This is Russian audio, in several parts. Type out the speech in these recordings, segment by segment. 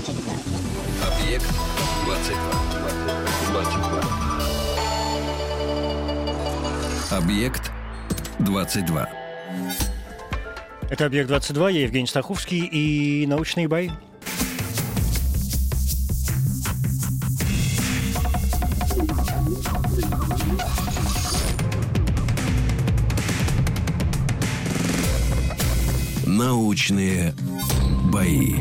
Объект 22. 22. Объект 22. Это «Объект-22», я Евгений Стаховский и научные бои. Научные бои.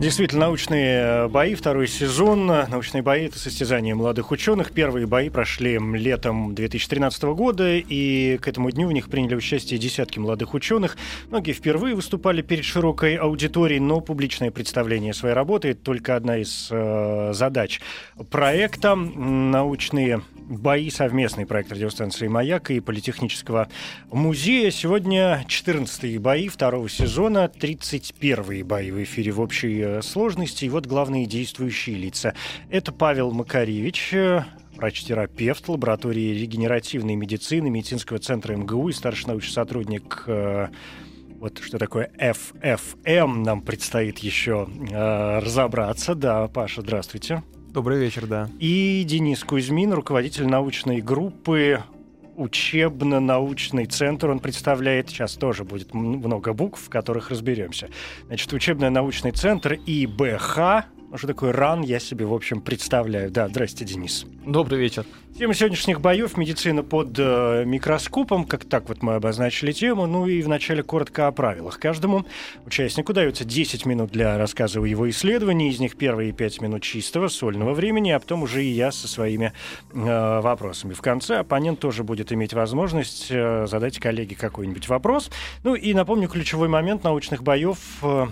Действительно, научные бои, второй сезон. Научные бои — это состязание молодых ученых. Первые бои прошли летом 2013 года, и к этому дню в них приняли участие десятки молодых ученых. Многие впервые выступали перед широкой аудиторией, но публичное представление своей работы — это только одна из э, задач проекта. Научные бои, совместный проект радиостанции «Маяк» и Политехнического музея. Сегодня 14-е бои второго сезона, 31-е бои в эфире в общей э, сложности. И вот главные действующие лица. Это Павел Макаревич, э, врач-терапевт лаборатории регенеративной медицины медицинского центра МГУ и старший научный сотрудник э, вот что такое FFM нам предстоит еще э, разобраться. Да, Паша, здравствуйте. Добрый вечер, да. И Денис Кузьмин, руководитель научной группы учебно-научный центр он представляет. Сейчас тоже будет много букв, в которых разберемся. Значит, учебно-научный центр ИБХ что такое ран, я себе, в общем, представляю. Да, здрасте, Денис. Добрый вечер. Тема сегодняшних боев медицина под э, микроскопом, как так вот мы обозначили тему. Ну и вначале коротко о правилах. Каждому участнику дается 10 минут для рассказа о его исследовании, из них первые 5 минут чистого, сольного времени, а потом уже и я со своими э, вопросами. В конце оппонент тоже будет иметь возможность э, задать коллеге какой-нибудь вопрос. Ну и напомню, ключевой момент научных боев э,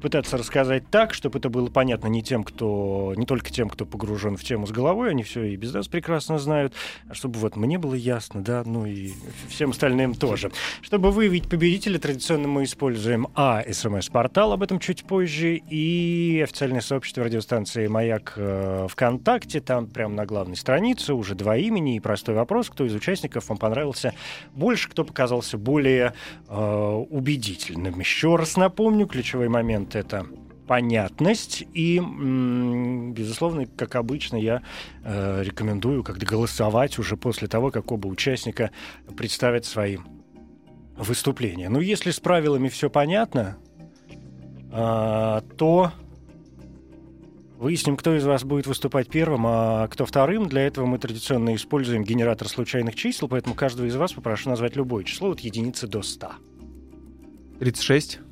пытаться рассказать так, чтобы это было понятно не тем, кто, не только тем, кто погружен в тему с головой, они все и без нас прекрасно знают, а чтобы вот мне было ясно, да, ну и всем остальным тоже. Чтобы выявить победителя, традиционно мы используем А, СМС-портал, об этом чуть позже, и официальное сообщество радиостанции «Маяк» э, ВКонтакте, там прямо на главной странице уже два имени и простой вопрос, кто из участников вам понравился больше, кто показался более э, убедительным. Еще раз напомню, ключевой момент момент это понятность. И, безусловно, как обычно, я э, рекомендую как-то голосовать уже после того, как оба участника представят свои выступления. Ну, если с правилами все понятно, э, то выясним, кто из вас будет выступать первым, а кто вторым. Для этого мы традиционно используем генератор случайных чисел, поэтому каждого из вас попрошу назвать любое число от единицы до 100. 36.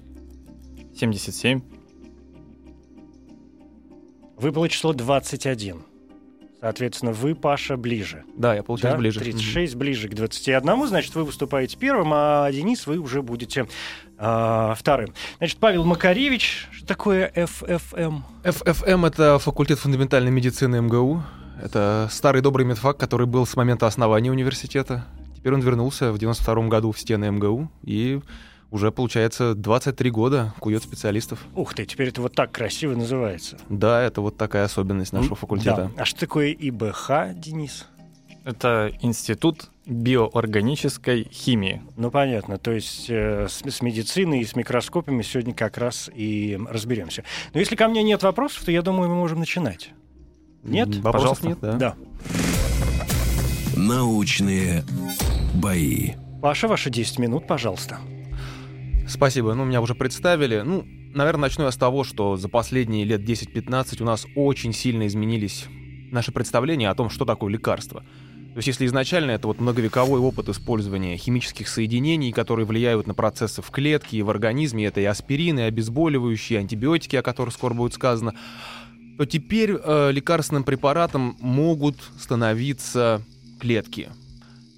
77. Выпало число 21. Соответственно, вы, Паша, ближе. Да, я получаюсь да? ближе. 36 mm-hmm. ближе к 21, значит, вы выступаете первым, а Денис, вы уже будете э, вторым. Значит, Павел Макаревич, что такое ФФМ? ФФМ — это факультет фундаментальной медицины МГУ. Это старый добрый медфак, который был с момента основания университета. Теперь он вернулся в 92 году в стены МГУ и уже, получается, 23 года кует специалистов. Ух ты, теперь это вот так красиво называется. Да, это вот такая особенность нашего факультета. Да. А что такое ИБХ, Денис? Это Институт биоорганической химии. Ну, понятно. То есть э, с, с медициной и с микроскопами сегодня как раз и разберемся. Но если ко мне нет вопросов, то я думаю, мы можем начинать. Нет? Вопросов Пожалуйста. нет, да. Да. Научные бои. Паша, ваши 10 минут, пожалуйста. Спасибо. Ну, меня уже представили. Ну, наверное, начну я с того, что за последние лет 10-15 у нас очень сильно изменились наши представления о том, что такое лекарство. То есть если изначально это вот многовековой опыт использования химических соединений, которые влияют на процессы в клетке и в организме, это и аспирин, и обезболивающие, и антибиотики, о которых скоро будет сказано, то теперь э, лекарственным препаратом могут становиться клетки.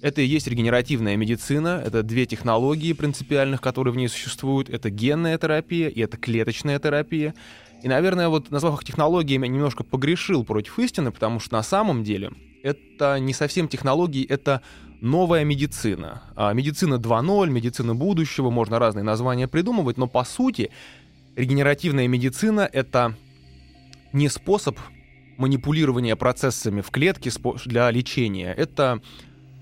Это и есть регенеративная медицина, это две технологии принципиальных, которые в ней существуют. Это генная терапия и это клеточная терапия. И, наверное, вот назвав их технологиями, я немножко погрешил против истины, потому что на самом деле это не совсем технологии, это новая медицина. А медицина 2.0, медицина будущего, можно разные названия придумывать, но по сути регенеративная медицина — это не способ манипулирования процессами в клетке для лечения, это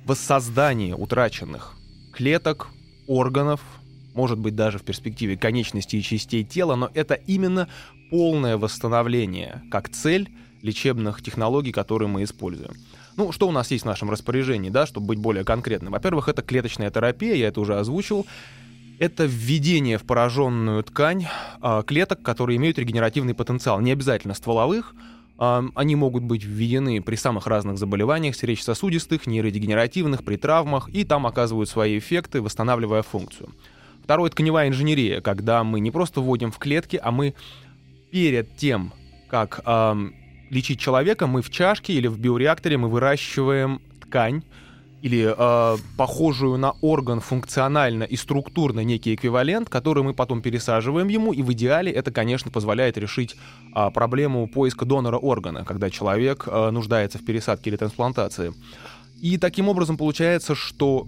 воссоздание утраченных клеток, органов, может быть даже в перспективе конечностей и частей тела, но это именно полное восстановление как цель лечебных технологий, которые мы используем. Ну, что у нас есть в нашем распоряжении, да, чтобы быть более конкретным? Во-первых, это клеточная терапия, я это уже озвучил. Это введение в пораженную ткань э, клеток, которые имеют регенеративный потенциал. Не обязательно стволовых, они могут быть введены при самых разных заболеваниях, сердечно-сосудистых, нейродегенеративных, при травмах, и там оказывают свои эффекты, восстанавливая функцию. Второе — тканевая инженерия, когда мы не просто вводим в клетки, а мы перед тем, как э, лечить человека, мы в чашке или в биореакторе мы выращиваем ткань или э, похожую на орган функционально и структурно некий эквивалент, который мы потом пересаживаем ему, и в идеале это, конечно, позволяет решить э, проблему поиска донора органа, когда человек э, нуждается в пересадке или трансплантации. И таким образом получается, что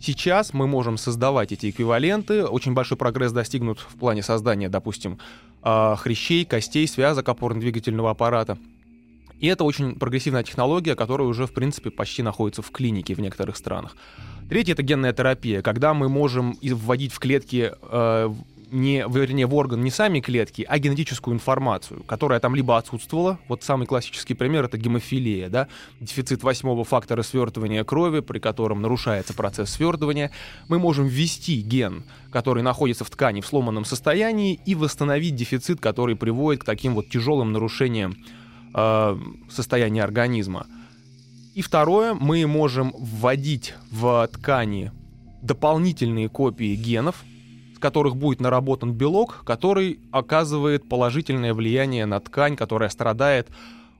Сейчас мы можем создавать эти эквиваленты. Очень большой прогресс достигнут в плане создания, допустим, э, хрящей, костей, связок опорно-двигательного аппарата. И это очень прогрессивная технология, которая уже, в принципе, почти находится в клинике в некоторых странах. Третье — это генная терапия, когда мы можем вводить в клетки э, не, вернее, в орган не сами клетки, а генетическую информацию, которая там либо отсутствовала, вот самый классический пример — это гемофилия, да, дефицит восьмого фактора свертывания крови, при котором нарушается процесс свертывания, мы можем ввести ген, который находится в ткани в сломанном состоянии, и восстановить дефицит, который приводит к таким вот тяжелым нарушениям э, состояния организма. И второе, мы можем вводить в ткани дополнительные копии генов, с которых будет наработан белок, который оказывает положительное влияние на ткань, которая страдает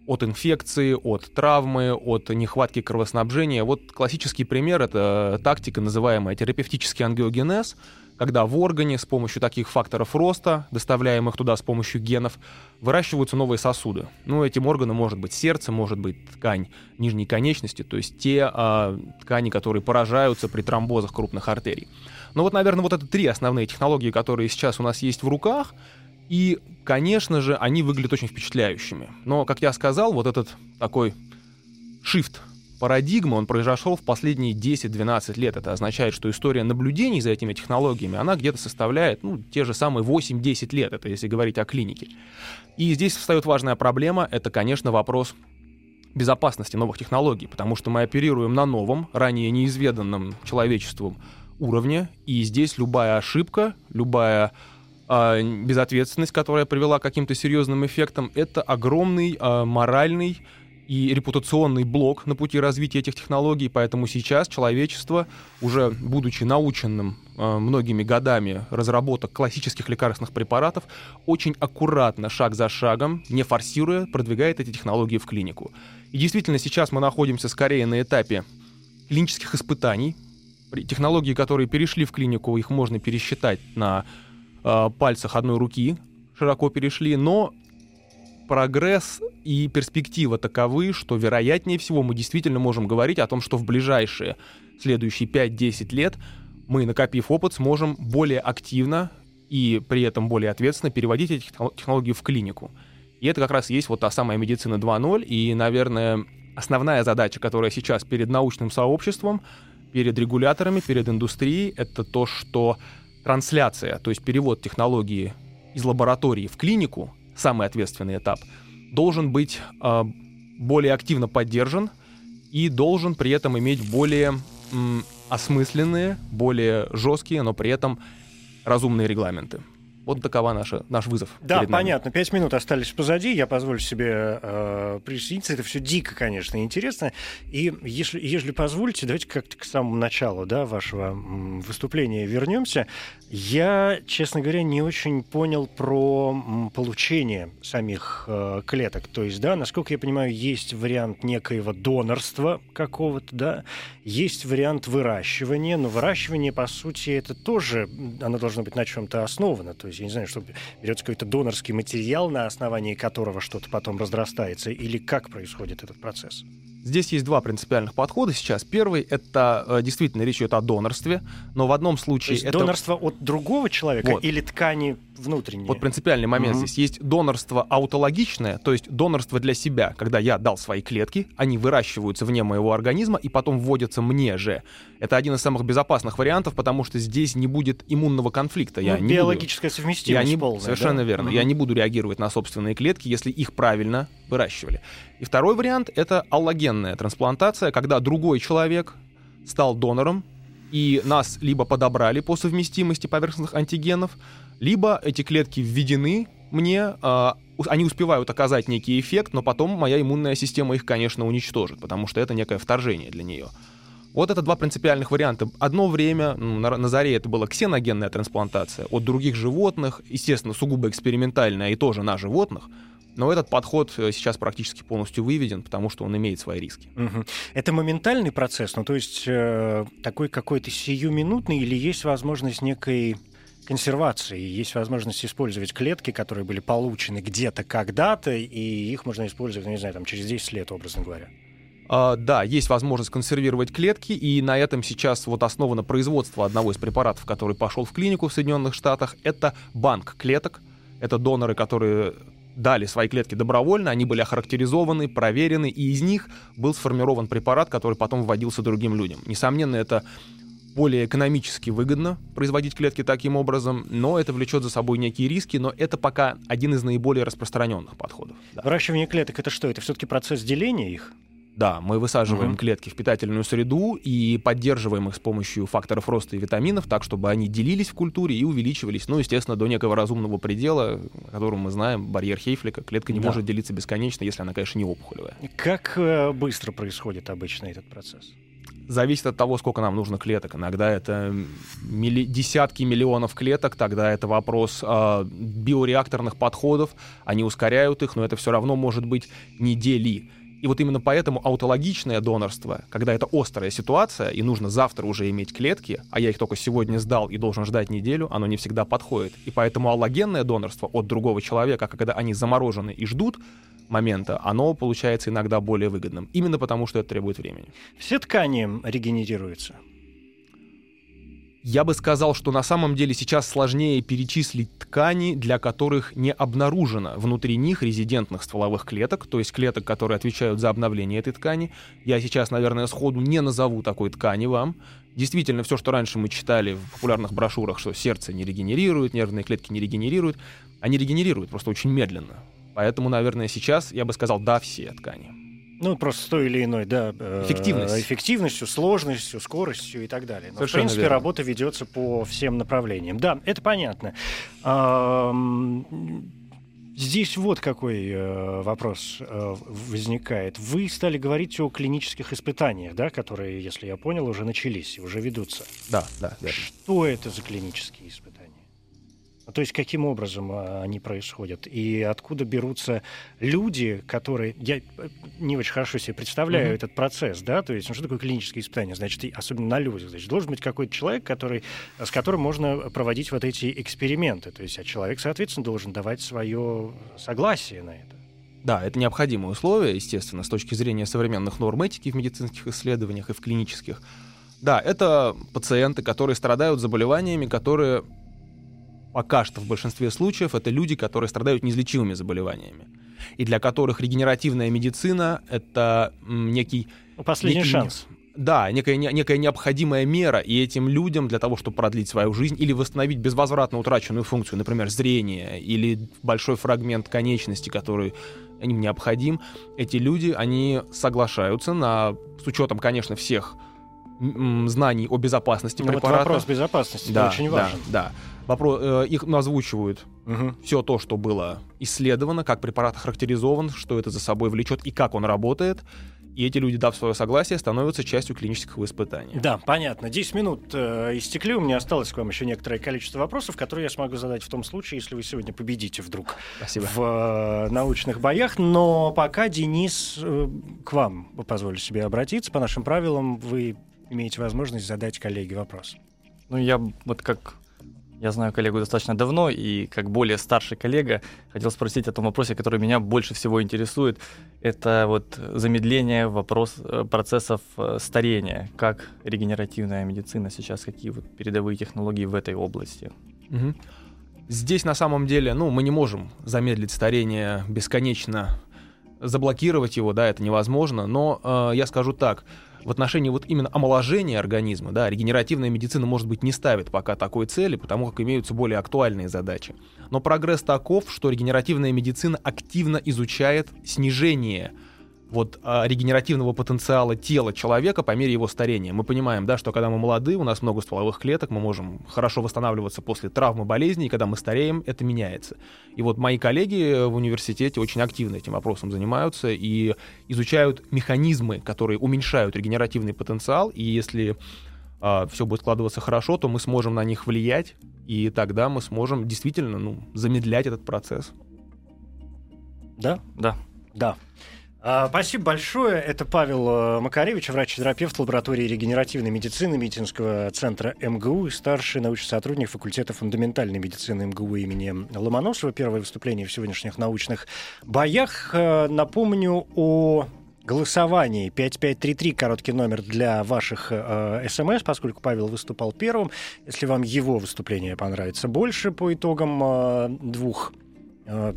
от инфекции, от травмы, от нехватки кровоснабжения. Вот классический пример — это тактика, называемая терапевтический ангиогенез — когда в органе с помощью таких факторов роста, доставляемых туда с помощью генов, выращиваются новые сосуды. Ну, этим органом может быть сердце, может быть ткань нижней конечности, то есть те э, ткани, которые поражаются при тромбозах крупных артерий. Ну вот, наверное, вот это три основные технологии, которые сейчас у нас есть в руках. И, конечно же, они выглядят очень впечатляющими. Но, как я сказал, вот этот такой shift парадигма, он произошел в последние 10-12 лет. Это означает, что история наблюдений за этими технологиями, она где-то составляет ну, те же самые 8-10 лет, это если говорить о клинике. И здесь встает важная проблема, это, конечно, вопрос безопасности новых технологий, потому что мы оперируем на новом, ранее неизведанном человечеством уровне, и здесь любая ошибка, любая э, безответственность, которая привела к каким-то серьезным эффектам, это огромный э, моральный и репутационный блок на пути развития этих технологий, поэтому сейчас человечество, уже будучи наученным э, многими годами разработок классических лекарственных препаратов, очень аккуратно, шаг за шагом, не форсируя, продвигает эти технологии в клинику. И действительно, сейчас мы находимся скорее на этапе клинических испытаний. Технологии, которые перешли в клинику, их можно пересчитать на э, пальцах одной руки, широко перешли, но прогресс и перспектива таковы, что вероятнее всего мы действительно можем говорить о том, что в ближайшие следующие 5-10 лет мы, накопив опыт, сможем более активно и при этом более ответственно переводить эти технологии в клинику. И это как раз есть вот та самая медицина 2.0, и, наверное, основная задача, которая сейчас перед научным сообществом, перед регуляторами, перед индустрией, это то, что трансляция, то есть перевод технологии из лаборатории в клинику, самый ответственный этап, должен быть э, более активно поддержан и должен при этом иметь более м, осмысленные, более жесткие, но при этом разумные регламенты. Вот такова наша, наш вызов. Да, понятно. Пять минут остались позади. Я позволю себе э, присоединиться. Это все дико, конечно, интересно. И если, если позволите, давайте как-то к самому началу да, вашего выступления вернемся. Я, честно говоря, не очень понял про получение самих э, клеток. То есть, да, насколько я понимаю, есть вариант некоего донорства какого-то, да, есть вариант выращивания, но выращивание, по сути, это тоже, оно должно быть на чем-то основано. То есть есть, я не знаю, что берется какой-то донорский материал, на основании которого что-то потом разрастается, или как происходит этот процесс? Здесь есть два принципиальных подхода сейчас. Первый — это э, действительно речь идет о донорстве, но в одном случае... То есть это... донорство от другого человека Вот. или ткани внутренние? Вот принципиальный момент Мгм. здесь. Есть донорство аутологичное, то есть донорство для себя, когда я дал свои клетки, они выращиваются вне моего организма и потом вводятся мне же. Это один из самых безопасных вариантов, потому что здесь не будет иммунного конфликта. Ну, я не буду- биологическая я совместимость не, полная, совершенно да? верно. Мгм. Я не буду реагировать на собственные клетки, если их правильно выращивали. И второй вариант — это аллогенная трансплантация, когда другой человек стал донором, и нас либо подобрали по совместимости поверхностных антигенов, либо эти клетки введены мне, у- они успевают оказать некий эффект, но потом моя иммунная система их, конечно, уничтожит, потому что это некое вторжение для нее. Вот это два принципиальных варианта. Одно время, ну, на, на заре это была ксеногенная трансплантация от других животных, естественно, сугубо экспериментальная и тоже на животных, но этот подход э, сейчас практически полностью выведен, потому что он имеет свои риски. Мгм. Это моментальный процесс, ну то есть э, такой какой-то сиюминутный или есть возможность некой консервации, есть возможность использовать клетки, которые были получены где-то когда-то, и их можно использовать, ну, не знаю, там через 10 лет, образно говоря. А, да, есть возможность консервировать клетки, и на этом сейчас вот основано производство одного из препаратов, который пошел в клинику в Соединенных Штатах. Это банк клеток. Это доноры, которые дали свои клетки добровольно, они были охарактеризованы, проверены, и из них был сформирован препарат, который потом вводился другим людям. Несомненно, это более экономически выгодно производить клетки таким образом, но это влечет за собой некие риски, но это пока один из наиболее распространенных подходов. Да. Выращивание клеток это что? Это все-таки процесс деления их? Да, мы высаживаем Мгм. клетки в питательную среду и поддерживаем их с помощью факторов роста и витаминов, так, чтобы они делились в культуре и увеличивались, ну, естественно, до некого разумного предела, о котором мы знаем, барьер Хейфлика. Клетка не Да. может делиться бесконечно, если она, конечно, не опухолевая. Как э, быстро происходит обычно этот процесс? Зависит от того, сколько нам нужно клеток. Иногда это милли- десятки миллионов клеток, тогда это вопрос а, биореакторных подходов, они ускоряют их, но это все равно может быть недели. И вот именно поэтому аутологичное донорство, когда это острая ситуация, и нужно завтра уже иметь клетки, а я их только сегодня сдал и должен ждать неделю, оно не всегда подходит. И поэтому аллогенное донорство от другого человека, когда они заморожены и ждут момента, оно получается иногда более выгодным. Именно потому, что это требует времени. Все ткани регенерируются. Я бы сказал, что на самом деле сейчас сложнее перечислить ткани, для которых не обнаружено внутри них резидентных стволовых клеток, то есть клеток, которые отвечают за обновление этой ткани. Я сейчас, наверное, сходу не назову такой ткани вам. Действительно, все, что раньше мы читали в популярных брошюрах, что сердце не регенерирует, нервные клетки не регенерируют, они регенерируют, просто очень медленно. Поэтому, наверное, сейчас я бы сказал, да, все ткани. Ну, просто с той или иной, да, э, Эффективность. эффективностью, сложностью, скоростью и так далее. Но, Совершенно в принципе, верно. работа ведется по всем направлениям. Да, это понятно. Здесь вот какой э, вопрос э, возникает. Вы стали говорить о клинических испытаниях, да, которые, если я понял, уже начались и уже ведутся. Да, да, верно. Что это за клинические испытания? Ну, То есть каким образом а, они происходят? И откуда берутся люди, которые... Я э, не очень хорошо себе представляю Мгм. этот процесс, да? То есть, ну, что такое клиническое испытание? Значит, особенно на людях. Значит, должен быть какой-то человек, который, с которым можно проводить вот эти эксперименты. То есть, а человек, соответственно, должен давать свое согласие на это. Да, это необходимое условие, естественно, с точки зрения современных норм этики в медицинских исследованиях и в клинических. Да, это пациенты, которые страдают заболеваниями, которые пока что в большинстве случаев это люди, которые страдают неизлечимыми заболеваниями. И для которых регенеративная медицина — это некий... Ну, последний некий- шанс. Да, некая, не- некая необходимая мера, и этим людям для того, чтобы продлить свою жизнь или восстановить безвозвратно утраченную функцию, например, зрение или большой фрагмент конечности, который им необходим, эти люди, они соглашаются на, с учетом, конечно, всех знаний о безопасности Ну, вот препарата. вопрос безопасности да, очень да, важен. Да, Вопро- э, их озвучивают Мгм. все то, что было исследовано, как препарат характеризован, что это за собой влечет и как он работает. И эти люди, дав свое согласие, становятся частью клинических испытаний. Да, понятно. 10 минут э, истекли. У меня осталось к вам еще некоторое количество вопросов, которые я смогу задать в том случае, если вы сегодня победите вдруг Спасибо. в э, научных боях. Но пока, Денис, э, к вам позволю себе обратиться. По нашим правилам вы имеете возможность задать коллеге вопрос. Ну, я вот как Я знаю коллегу достаточно давно, и как более старший коллега хотел спросить о том вопросе, который меня больше всего интересует. Это вот замедление вопрос, э, процессов э, старения. Как регенеративная медицина сейчас, какие вот передовые технологии в этой области? Угу. Здесь на самом деле, ну, мы не можем замедлить старение бесконечно, заблокировать его, да, это невозможно, но э, я скажу так, в отношении вот именно омоложения организма, да, регенеративная медицина, может быть, не ставит пока такой цели, потому как имеются более актуальные задачи. Но прогресс таков, что регенеративная медицина активно изучает снижение вот а, регенеративного потенциала тела человека по мере его старения. Мы понимаем, да, что когда мы молоды, у нас много стволовых клеток, мы можем хорошо восстанавливаться после травмы, болезни, и когда мы стареем, это меняется. И вот мои коллеги в университете очень активно этим вопросом занимаются и изучают механизмы, которые уменьшают регенеративный потенциал, и если а, все будет складываться хорошо, то мы сможем на них влиять, и тогда мы сможем действительно ну, замедлять этот процесс. Да? Да. Да. А, спасибо большое. Это Павел э, Макаревич, врач-терапевт лаборатории регенеративной медицины медицинского центра МГУ и старший научный сотрудник факультета фундаментальной медицины МГУ имени Ломоносова. Первое выступление в сегодняшних научных боях. Э, напомню о голосовании 5533, короткий номер для ваших э, смс, поскольку Павел выступал первым. Если вам его выступление понравится больше по итогам э, двух э,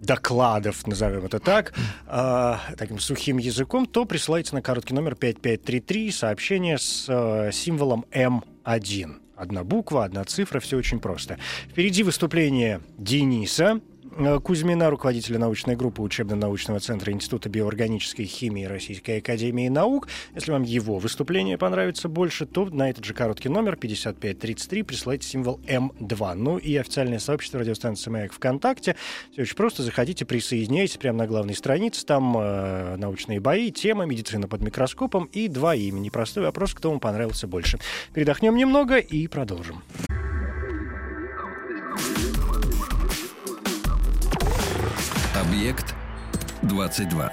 докладов, назовем это так, э, таким сухим языком, то присылайте на короткий номер 5533 сообщение с э, символом М1. Одна буква, одна цифра, все очень просто. Впереди выступление Дениса. Э, Кузьмина, руководителя научной группы учебно-научного центра Института биоорганической химии Российской Академии Наук. Если вам его выступление понравится больше, то на этот же короткий номер 5533 присылайте символ М2. Ну и официальное сообщество радиостанции «Маяк» ВКонтакте. Все очень просто. Заходите, присоединяйтесь прямо на главной странице. Там э, научные бои, тема, медицина под микроскопом и два имени. Простой вопрос, кто вам понравился больше. Передохнем немного и продолжим. Объект 22.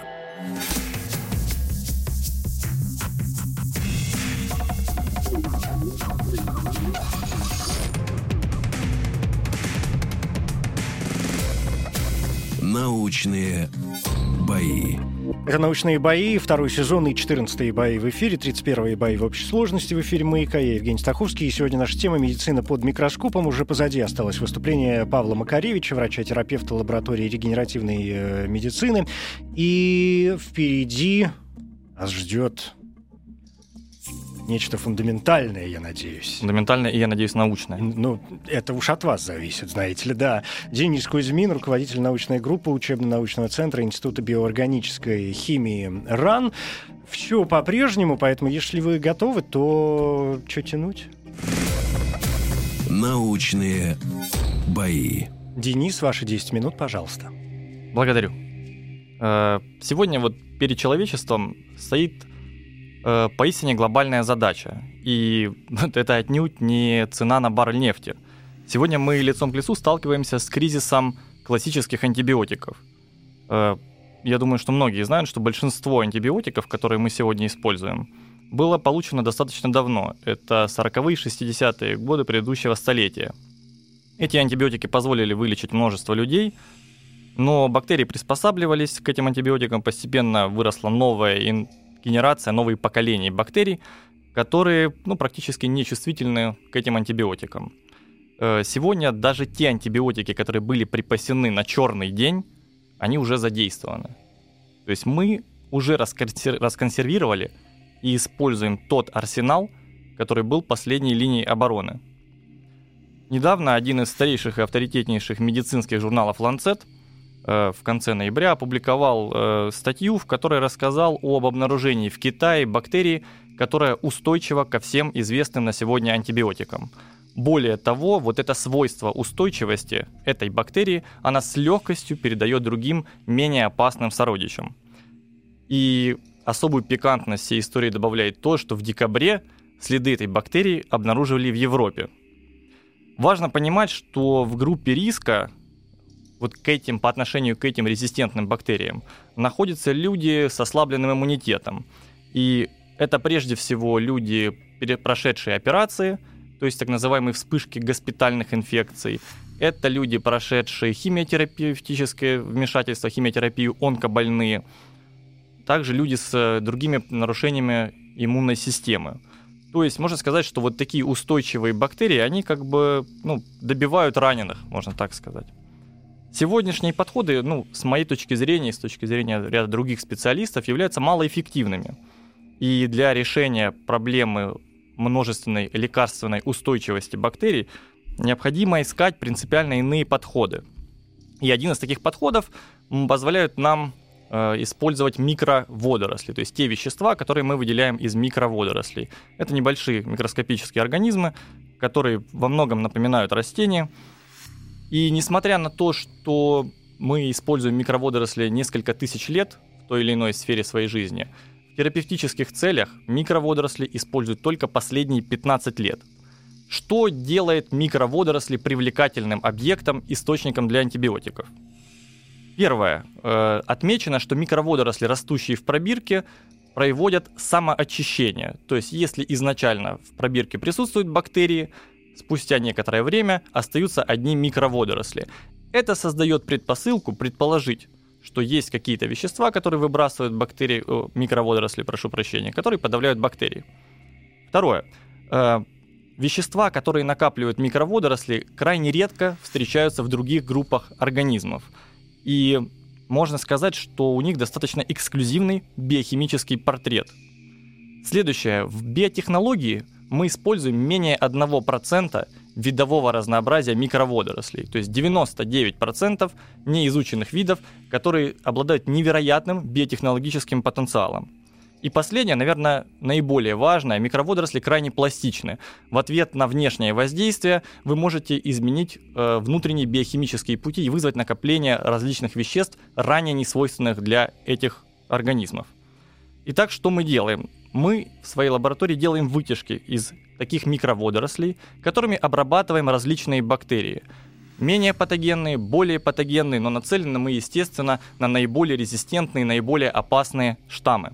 Научные бои. Это «Научные бои», второй сезон и 14 бои в эфире, 31 бои в общей сложности в эфире «Маяка». Я Евгений Стаховский, и сегодня наша тема «Медицина под микроскопом». Уже позади осталось выступление Павла Макаревича, врача-терапевта лаборатории регенеративной э, медицины. И впереди нас ждет нечто фундаментальное, я надеюсь. Фундаментальное и, я надеюсь, научное. Ну, это уж от вас зависит, знаете ли, да. Денис Кузьмин, руководитель научной группы учебно-научного центра Института биоорганической химии РАН. Все по-прежнему, поэтому если вы готовы, то что тянуть? Научные бои. Денис, ваши 10 минут, пожалуйста. Благодарю. Э, Сегодня вот перед человечеством стоит э, поистине глобальная задача. И это отнюдь не цена на баррель нефти. Сегодня мы лицом к лицу сталкиваемся с кризисом классических антибиотиков. Э, Я думаю, что многие знают, что большинство антибиотиков, которые мы сегодня используем, было получено достаточно давно. Это 40-е, 60-е годы предыдущего столетия. Эти антибиотики позволили вылечить множество людей, но бактерии приспосабливались к этим антибиотикам, постепенно выросла новая ин- генерация, новые поколения бактерий, которые ну, практически не чувствительны к этим антибиотикам. Э, Сегодня даже те антибиотики, которые были припасены на черный день, они уже задействованы. То есть мы уже расконсер- расконсервировали и используем тот арсенал, который был последней линией обороны. Недавно один из старейших и авторитетнейших медицинских журналов Lancet в конце ноября опубликовал э, статью, в которой рассказал об обнаружении в Китае бактерии, которая устойчива ко всем известным на сегодня антибиотикам. Более того, вот это свойство устойчивости этой бактерии, она с легкостью передает другим менее опасным сородичам. И особую пикантность всей истории добавляет то, что в декабре следы этой бактерии обнаруживали в Европе. Важно понимать, что в группе риска вот к этим, по отношению к этим резистентным бактериям находятся люди с ослабленным иммунитетом. И это прежде всего люди, прошедшие операции, то то есть так называемые вспышки госпитальных инфекций. Это люди, прошедшие химиотерапевтическое вмешательство, химиотерапию, онкобольные. Также люди с э, другими нарушениями иммунной системы. То есть можно сказать, что вот такие устойчивые бактерии, они как бы ну, добивают раненых, можно так сказать. Сегодняшние подходы, ну, с моей точки зрения с точки зрения ряда других специалистов, являются малоэффективными. И для решения проблемы множественной лекарственной устойчивости бактерий необходимо искать принципиально иные подходы. И один из таких подходов позволяет нам э, использовать микроводоросли, то есть те вещества, которые мы выделяем из микроводорослей. Это небольшие микроскопические организмы, которые во многом напоминают растения. И несмотря на то, что мы используем микроводоросли несколько тысяч лет в той или иной сфере своей жизни, в терапевтических целях микроводоросли используют только последние 15 лет. Что делает микроводоросли привлекательным объектом, источником для антибиотиков? Первое. Э, отмечено, что микроводоросли, растущие в пробирке, проводят самоочищение. То есть, если изначально в пробирке присутствуют бактерии, спустя некоторое время остаются одни микроводоросли. Это создает предпосылку предположить, что есть какие-то вещества, которые выбрасывают бактерии, о, микроводоросли, прошу прощения, которые подавляют бактерии. Второе. Э, вещества, которые накапливают микроводоросли, крайне редко встречаются в других группах организмов. И можно сказать, что у них достаточно эксклюзивный биохимический портрет. Следующее. В биотехнологии мы используем менее 1% видового разнообразия микроводорослей, то есть 99% неизученных видов, которые обладают невероятным биотехнологическим потенциалом. И последнее, наверное, наиболее важное, микроводоросли крайне пластичны. В ответ на внешнее воздействие вы можете изменить э, внутренние биохимические пути и вызвать накопление различных веществ, ранее не свойственных для этих организмов. Итак, что мы делаем? Мы в своей лаборатории делаем вытяжки из таких микроводорослей, которыми обрабатываем различные бактерии. Менее патогенные, более патогенные, но нацелены мы, естественно, на наиболее резистентные, наиболее опасные штаммы.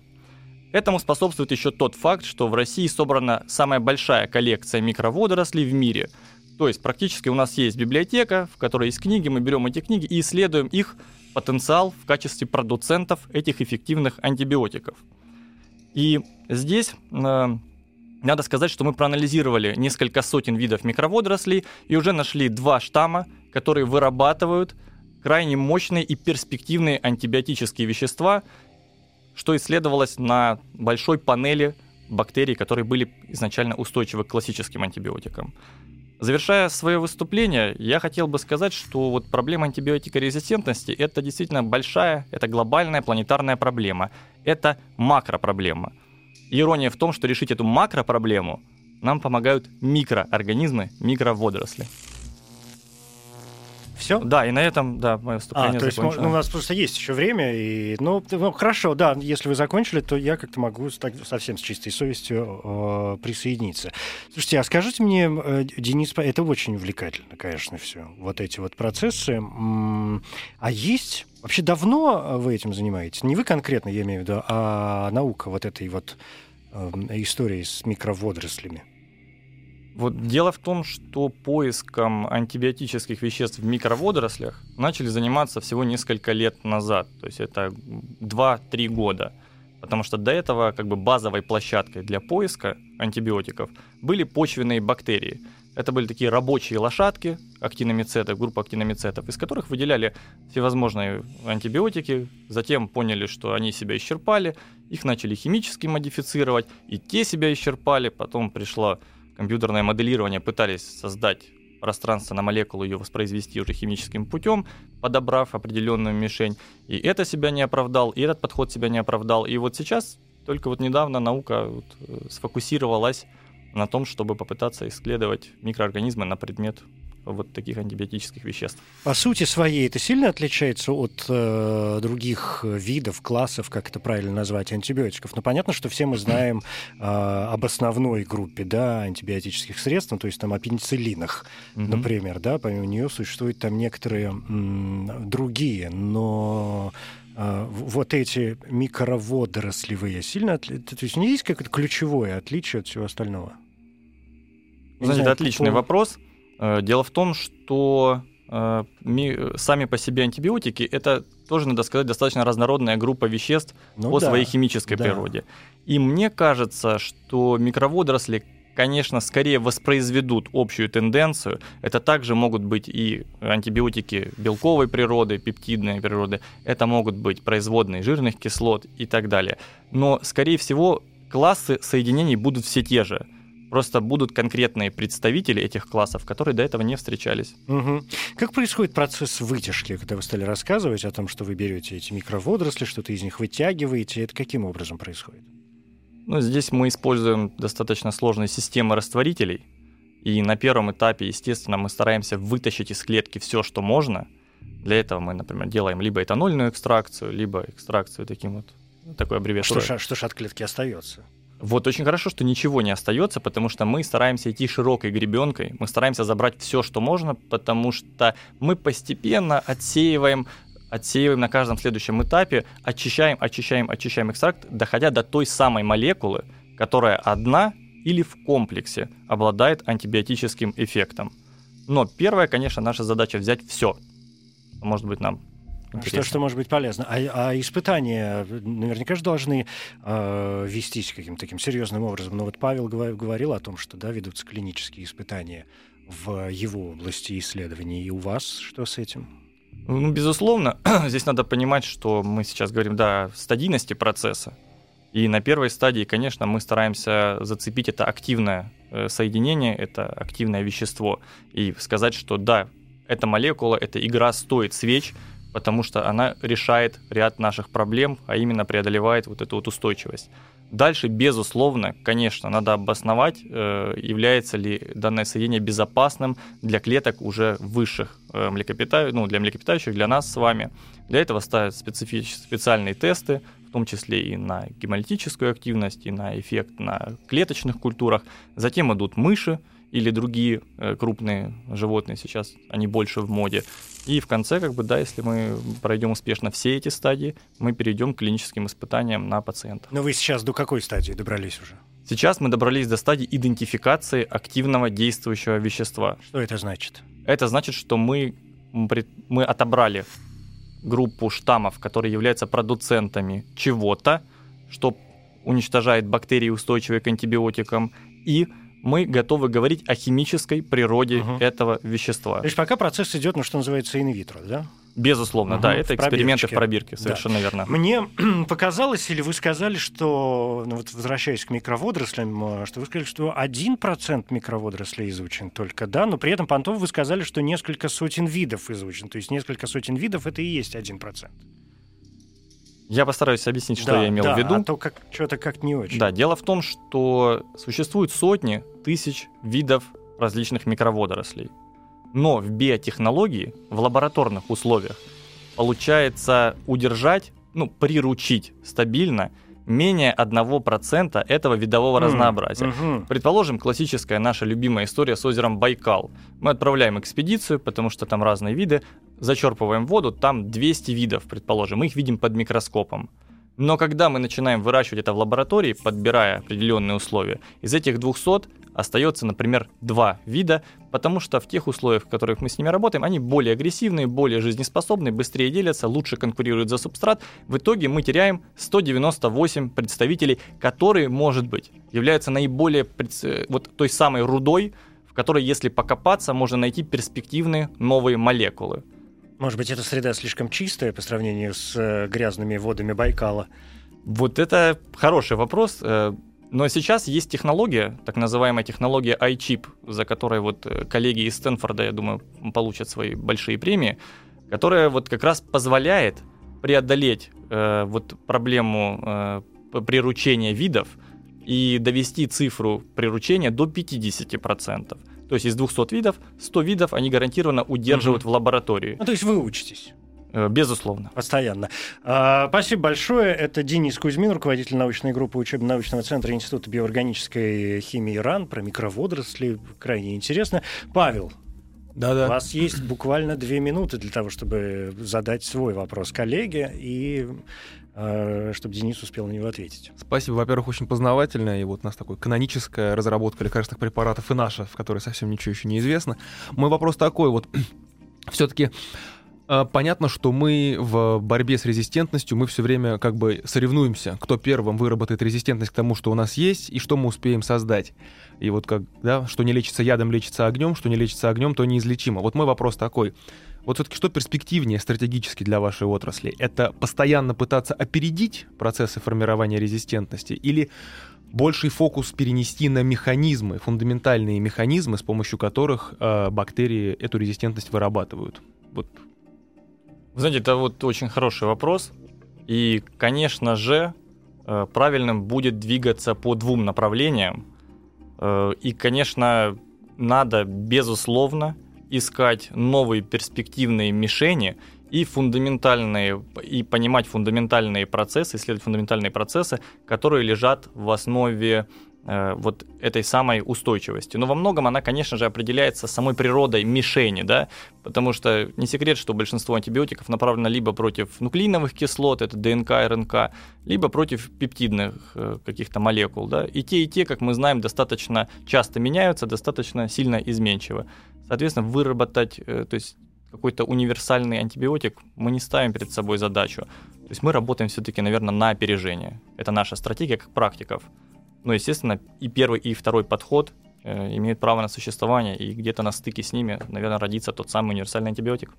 Этому способствует еще тот факт, что в России собрана самая большая коллекция микроводорослей в мире. То есть практически у нас есть библиотека, в которой есть книги, мы берем эти книги и исследуем их потенциал в качестве продуцентов этих эффективных антибиотиков. И здесь э, надо сказать, что мы проанализировали несколько сотен видов микроводорослей и уже нашли два штамма, которые вырабатывают крайне мощные и перспективные антибиотические вещества, что исследовалось на большой панели бактерий, которые были изначально устойчивы к классическим антибиотикам. Завершая свое выступление, я хотел бы сказать, что вот проблема антибиотикорезистентности – это действительно большая, это глобальная планетарная проблема. Это макропроблема. Ирония в том, что решить эту макропроблему нам помогают микроорганизмы, микроводоросли. Все? Да, и на этом, да, мое выступление а, то есть закончено. ну, у нас просто есть еще время. И, ну, ну, хорошо, да, если вы закончили, то я как-то могу так, совсем с чистой совестью э, присоединиться. Слушайте, а скажите мне, э, Денис, это очень увлекательно, конечно, все. Вот эти вот процессы. М- а есть... Вообще давно вы этим занимаетесь? Не вы конкретно, я имею в виду, а наука вот этой вот э, истории с микроводорослями. Вот дело в том, что поиском антибиотических веществ в микроводорослях начали заниматься всего несколько лет назад, то есть это 2-3 года. Потому что до этого как бы базовой площадкой для поиска антибиотиков были почвенные бактерии. Это были такие рабочие лошадки, актиномицетов, группа актиномицетов, из которых выделяли всевозможные антибиотики, затем поняли, что они себя исчерпали, их начали химически модифицировать, и те себя исчерпали, потом пришла компьютерное моделирование пытались создать пространство на молекулу, ее воспроизвести уже химическим путем, подобрав определенную мишень. И это себя не оправдал, и этот подход себя не оправдал. И вот сейчас, только вот недавно наука вот э, сфокусировалась на том, чтобы попытаться исследовать микроорганизмы на предмет вот таких антибиотических веществ. По сути своей это сильно отличается от э, других видов, классов, как это правильно назвать, антибиотиков. Но ну, понятно, что все мы знаем э, об основной группе да, антибиотических средств, ну, то есть там о пенициллинах, mm-hmm. например, да, помимо нее существуют там некоторые м, другие, но э, вот эти микроводорослевые сильно, отли... то есть у них есть какое-то ключевое отличие от всего остального? Знаете, это отличный вопрос. Э, дело в том, что э, сами по себе антибиотики это тоже, надо сказать, достаточно разнородная группа веществ ну, по да, своей химической да. природе. И мне кажется, что микроводоросли конечно, скорее воспроизведут общую тенденцию. Это также могут быть и антибиотики белковой природы, пептидной природы, это могут быть производные жирных кислот и так далее. Но, скорее всего, классы соединений будут все те же. Просто будут конкретные представители этих классов, которые до этого не встречались. Угу. Как происходит процесс вытяжки, когда вы стали рассказывать о том, что вы берете эти микроводоросли, что-то из них вытягиваете? Это каким образом происходит? Ну, здесь мы используем достаточно сложные системы растворителей. И на первом этапе, естественно, мы стараемся вытащить из клетки все, что можно. Для этого мы, например, делаем либо этанольную экстракцию, либо экстракцию таким вот такой аббревиатурой. Что, что ж от клетки остается? Вот очень хорошо, что ничего не остается, потому что мы стараемся идти широкой гребенкой, мы стараемся забрать все, что можно, потому что мы постепенно отсеиваем отсеиваем на каждом следующем этапе, очищаем, очищаем, очищаем экстракт, доходя до той самой молекулы, которая одна или в комплексе обладает антибиотическим эффектом. Но первая, конечно, наша задача взять все. Может быть, нам Что, что может быть полезно. А, а испытания наверняка же должны э, вестись каким-то таким серьезным образом. Но вот Павел говорил о том, что да, ведутся клинические испытания в его области исследований. И у вас что с этим? Ну, безусловно, здесь надо понимать, что мы сейчас говорим, да, о стадийности процесса. И на первой стадии, конечно, мы стараемся зацепить это активное э, соединение, это активное вещество, и сказать, что да, эта молекула, эта игра стоит свеч, потому что она решает ряд наших проблем, а именно преодолевает вот эту вот устойчивость. Дальше, безусловно, конечно, надо обосновать, э, является ли данное соединение безопасным для клеток уже высших э, млекопитающих, ну, для млекопитающих, для нас с вами. Для этого ставят специфические специальные тесты, в том числе и на гемолитическую активность, и на эффект на клеточных культурах. Затем идут мыши, или другие э, крупные животные сейчас, они больше в моде. И в конце, как бы, да, если мы пройдем успешно все эти стадии, мы перейдем к клиническим испытаниям на пациентах. Но вы сейчас до какой стадии добрались уже? Сейчас мы добрались до стадии идентификации активного действующего вещества. Что это значит? Это значит, что мы, мы отобрали группу штаммов, которые являются продуцентами чего-то, что уничтожает бактерии, устойчивые к антибиотикам, и мы готовы говорить о химической природе угу. этого вещества. То есть пока процесс идет, ну что называется, инвитро, да? Безусловно, угу, да, это эксперименты в пробирке, совершенно да. верно. Мне показалось, или вы сказали, что, ну вот возвращаясь к микроводорослям, что вы сказали, что один процент микроводорослей изучен только, да, но при этом, Понтов, вы сказали, что несколько сотен видов изучен, то есть несколько сотен видов это и есть один процент. Я постараюсь объяснить, что да, я имел да, в виду. А то как что-то как не очень. Да, дело в том, что существует сотни тысяч видов различных микроводорослей. Но в биотехнологии, в лабораторных условиях, получается удержать, ну, приручить стабильно менее 1% этого видового mm, разнообразия. Mm-hmm. Предположим, классическая наша любимая история с озером Байкал. Мы отправляем экспедицию, потому что там разные виды, зачерпываем воду, там 200 видов, предположим, мы их видим под микроскопом. Но когда мы начинаем выращивать это в лаборатории, подбирая определенные условия, из этих 200 остается, например, два вида, потому что в тех условиях, в которых мы с ними работаем, они более агрессивные, более жизнеспособные, быстрее делятся, лучше конкурируют за субстрат. В итоге мы теряем 198 представителей, которые, может быть, являются наиболее вот той самой рудой, в которой, если покопаться, можно найти перспективные новые молекулы. Может быть, эта среда слишком чистая по сравнению с э, грязными водами Байкала? Вот это хороший вопрос. Э, но сейчас есть технология, так называемая технология iChip, за которой вот э, коллеги из Стэнфорда, я думаю, получат свои большие премии, которая вот как раз позволяет преодолеть э, вот проблему э, приручения видов и довести цифру приручения до 50%. То есть из 200 видов, 100 видов они гарантированно удерживают угу. в лаборатории. Ну, то есть вы учитесь? Э, безусловно. Постоянно. А, спасибо большое. Это Денис Кузьмин, руководитель научной группы учебно-научного центра Института биоорганической химии РАН про микроводоросли. Крайне интересно. Павел, Да-да. У вас есть буквально две минуты для того, чтобы задать свой вопрос коллеге и чтобы Денис успел на него ответить. Спасибо. Во-первых, очень познавательно. И вот у нас такой каноническая разработка лекарственных препаратов и наша, в которой совсем ничего еще не известно. Мой вопрос такой вот. Все-таки а, Понятно, что мы в борьбе с резистентностью, мы все время как бы соревнуемся, кто первым выработает резистентность к тому, что у нас есть, и что мы успеем создать. И вот как, да, что не лечится ядом, лечится огнем, что не лечится огнем, то неизлечимо. Вот мой вопрос такой. Вот все-таки что перспективнее стратегически для вашей отрасли? Это постоянно пытаться опередить процессы формирования резистентности или больший фокус перенести на механизмы, фундаментальные механизмы, с помощью которых э, бактерии эту резистентность вырабатывают? Вот знаете, это вот очень хороший вопрос. И, конечно же, э, правильным будет двигаться по двум направлениям. Э, и, конечно, надо, безусловно, искать новые перспективные мишени и фундаментальные, и понимать фундаментальные процессы, исследовать фундаментальные процессы, которые лежат в основе Э, вот этой самой устойчивости. Но во многом она, конечно же, определяется самой природой мишени, да, потому что не секрет, что большинство антибиотиков направлено либо против нуклеиновых кислот, это ДНК, РНК, либо против пептидных э, каких-то молекул, да, и те, и те, как мы знаем, достаточно часто меняются, достаточно сильно изменчивы. Соответственно, выработать, э, то есть какой-то универсальный антибиотик мы не ставим перед собой задачу. То есть мы работаем все-таки, наверное, на опережение. Это наша стратегия как практиков. Но, естественно, и первый, и второй подход э, имеют право на существование, и где-то на стыке с ними, наверное, родится тот самый универсальный антибиотик.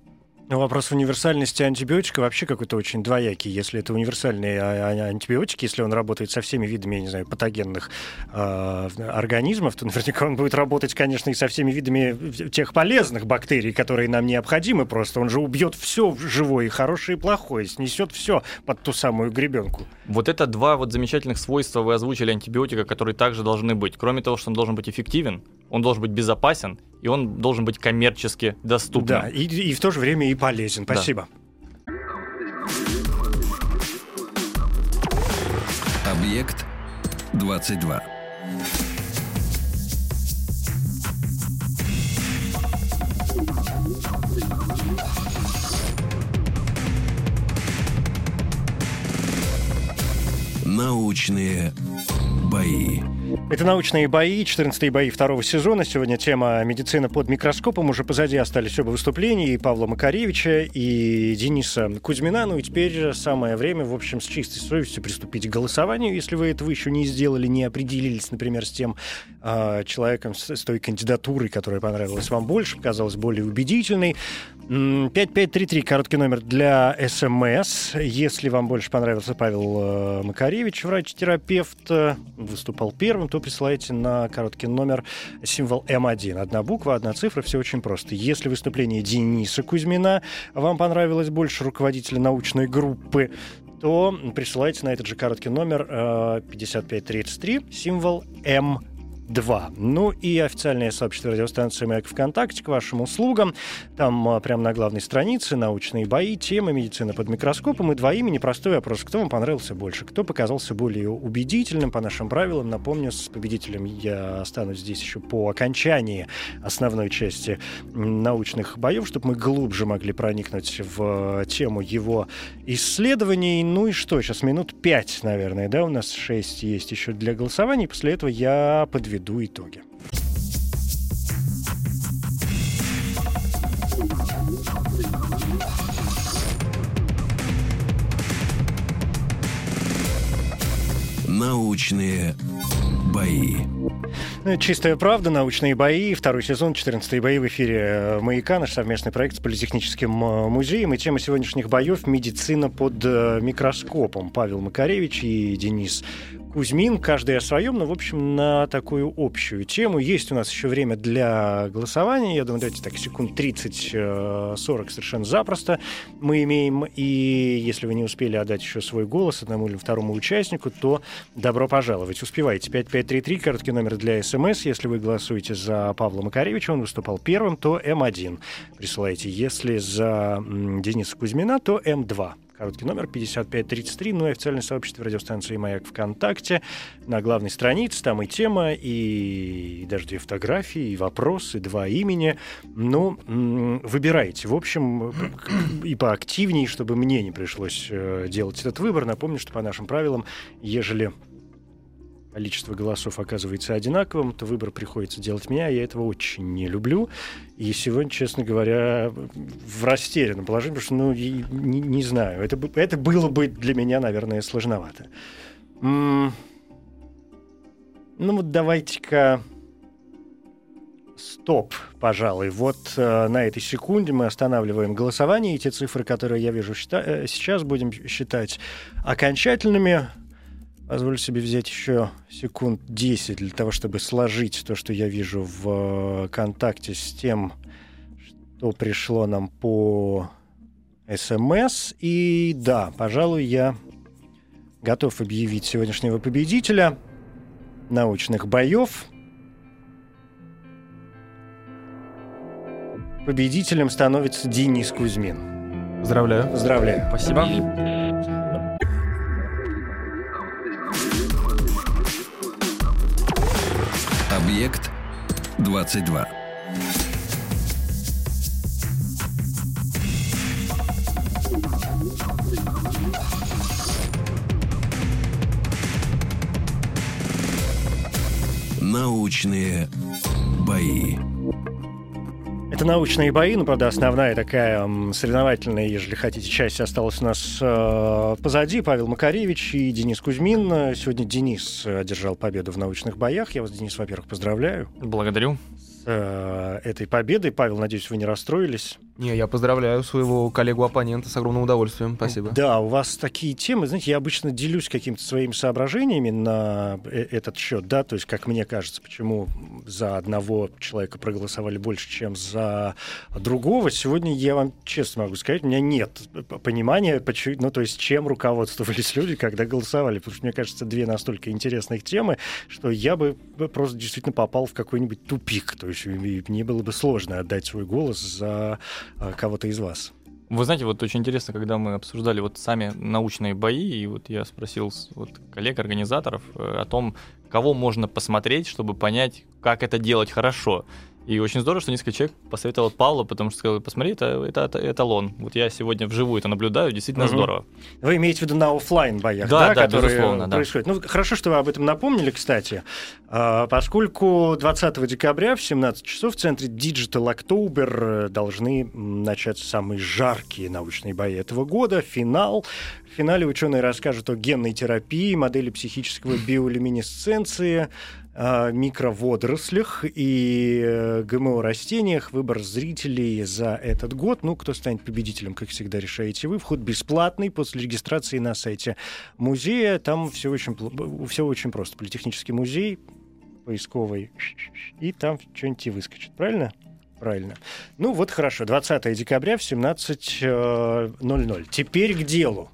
Но вопрос универсальности антибиотика вообще какой-то очень двоякий. Если это универсальные а, а, антибиотики, если он работает со всеми видами, я не знаю, патогенных э, организмов, то наверняка он будет работать, конечно, и со всеми видами тех полезных бактерий, которые нам необходимы просто. Он же убьет все живое, и хорошее, и плохое, снесет все под ту самую гребенку. Вот это два вот замечательных свойства вы озвучили антибиотика, которые также должны быть. Кроме того, что он должен быть эффективен, он должен быть безопасен, и он должен быть коммерчески доступным. Да, и, и в то же время и полезен. Спасибо. Да. Объект 22. Научные бои. Это «Научные бои», 14 бои второго сезона. Сегодня тема «Медицина под микроскопом». Уже позади остались оба выступления и Павла Макаревича, и Дениса Кузьмина. Ну и теперь самое время, в общем, с чистой совестью приступить к голосованию. Если вы этого еще не сделали, не определились, например, с тем э, человеком, с, с той кандидатурой, которая понравилась вам больше, показалась более убедительной, 5533, короткий номер для СМС. Если вам больше понравился Павел э, Макаревич, врач-терапевт, э, выступал первым, то присылайте на короткий номер символ М1. Одна буква, одна цифра, все очень просто. Если выступление Дениса Кузьмина вам понравилось больше руководителя научной группы, то присылайте на этот же короткий номер 5533 э, символ М1. 2. Ну и официальное сообщество радиостанции «Маяк ВКонтакте» к вашим услугам. Там а, прямо на главной странице научные бои, темы медицина под микроскопом и два имени. Простой вопрос. Кто вам понравился больше? Кто показался более убедительным по нашим правилам? Напомню, с победителем я останусь здесь еще по окончании основной части научных боев, чтобы мы глубже могли проникнуть в тему его исследований. Ну и что, сейчас минут пять, наверное, да, у нас шесть есть еще для голосования. После этого я подведу подведу итоги. Научные бои. Ну, чистая правда, научные бои, второй сезон, 14 бои в эфире э, «Маяка», наш совместный проект с Политехническим э, музеем. И тема сегодняшних боев – медицина под э, микроскопом. Павел Макаревич и Денис Кузьмин, каждый о своем, но, в общем, на такую общую тему. Есть у нас еще время для голосования. Я думаю, давайте так, секунд 30-40 совершенно запросто мы имеем. И если вы не успели отдать еще свой голос одному или второму участнику, то добро пожаловать. Успевайте. 5533, короткий номер для СМС. Если вы голосуете за Павла Макаревича, он выступал первым, то М1 присылайте. Если за Дениса Кузьмина, то М2 короткий номер 5533, ну и официальное сообщество радиостанции «Маяк» ВКонтакте. На главной странице там и тема, и, и даже две фотографии, и вопросы, два имени. Ну, выбирайте. В общем, и поактивнее, чтобы мне не пришлось э, делать этот выбор. Напомню, что по нашим правилам, ежели количество голосов оказывается одинаковым, то выбор приходится делать меня, я этого очень не люблю. И сегодня, честно говоря, в растерянном положении, потому что, ну, не, не знаю, это, это было бы для меня, наверное, сложновато. М-м- ну вот давайте-ка стоп, пожалуй. Вот э, на этой секунде мы останавливаем голосование, и те цифры, которые я вижу счита- э, сейчас, будем считать окончательными. Позволю себе взять еще секунд 10 для того, чтобы сложить то, что я вижу в э, контакте с тем, что пришло нам по СМС. И да, пожалуй, я готов объявить сегодняшнего победителя научных боев. Победителем становится Денис Кузьмин. Поздравляю. Поздравляю. Спасибо. Объект 22. Научные бои. Это научные бои, ну, правда, основная такая соревновательная, если хотите, часть осталась у нас э, позади. Павел Макаревич и Денис Кузьмин. Сегодня Денис одержал победу в научных боях. Я вас, Денис, во-первых, поздравляю. Благодарю. С э, этой победой. Павел, надеюсь, вы не расстроились. Не, я поздравляю своего коллегу-оппонента с огромным удовольствием. Спасибо. Да, у вас такие темы. Знаете, я обычно делюсь какими-то своими соображениями на э, этот счет, да, то есть, как мне кажется, почему за одного человека проголосовали больше, чем за другого. Сегодня я вам честно могу сказать, у меня нет понимания, почему, ну, то есть, чем руководствовались люди, когда голосовали. Потому что, мне кажется, две настолько интересных темы, что я бы просто действительно попал в какой-нибудь тупик. То мне было бы сложно отдать свой голос за а, кого-то из вас. Вы знаете, вот очень интересно, когда мы обсуждали вот сами научные бои, и вот я спросил вот коллег-организаторов э, о том, кого можно посмотреть, чтобы понять, как это делать хорошо. И очень здорово, что несколько человек посоветовал Павлу, потому что сказал, посмотри, это, это, это эталон. Вот я сегодня вживую это наблюдаю, действительно угу. здорово. Вы имеете в виду на офлайн боях, да, да, да которые безусловно, происходят? Да. Ну, хорошо, что вы об этом напомнили, кстати, а, поскольку 20 декабря в 17 часов в центре Digital October должны начаться самые жаркие научные бои этого года, финал. В финале ученые расскажут о генной терапии, модели психического биолюминесценции, микроводорослях и э, ГМО-растениях. Выбор зрителей за этот год. Ну, кто станет победителем, как всегда, решаете вы. Вход бесплатный после регистрации на сайте музея. Там все очень, все очень просто. Политехнический музей, поисковый, и там что-нибудь и выскочит. Правильно? Правильно. Ну вот хорошо, 20 декабря в 17.00. Э, Теперь к делу.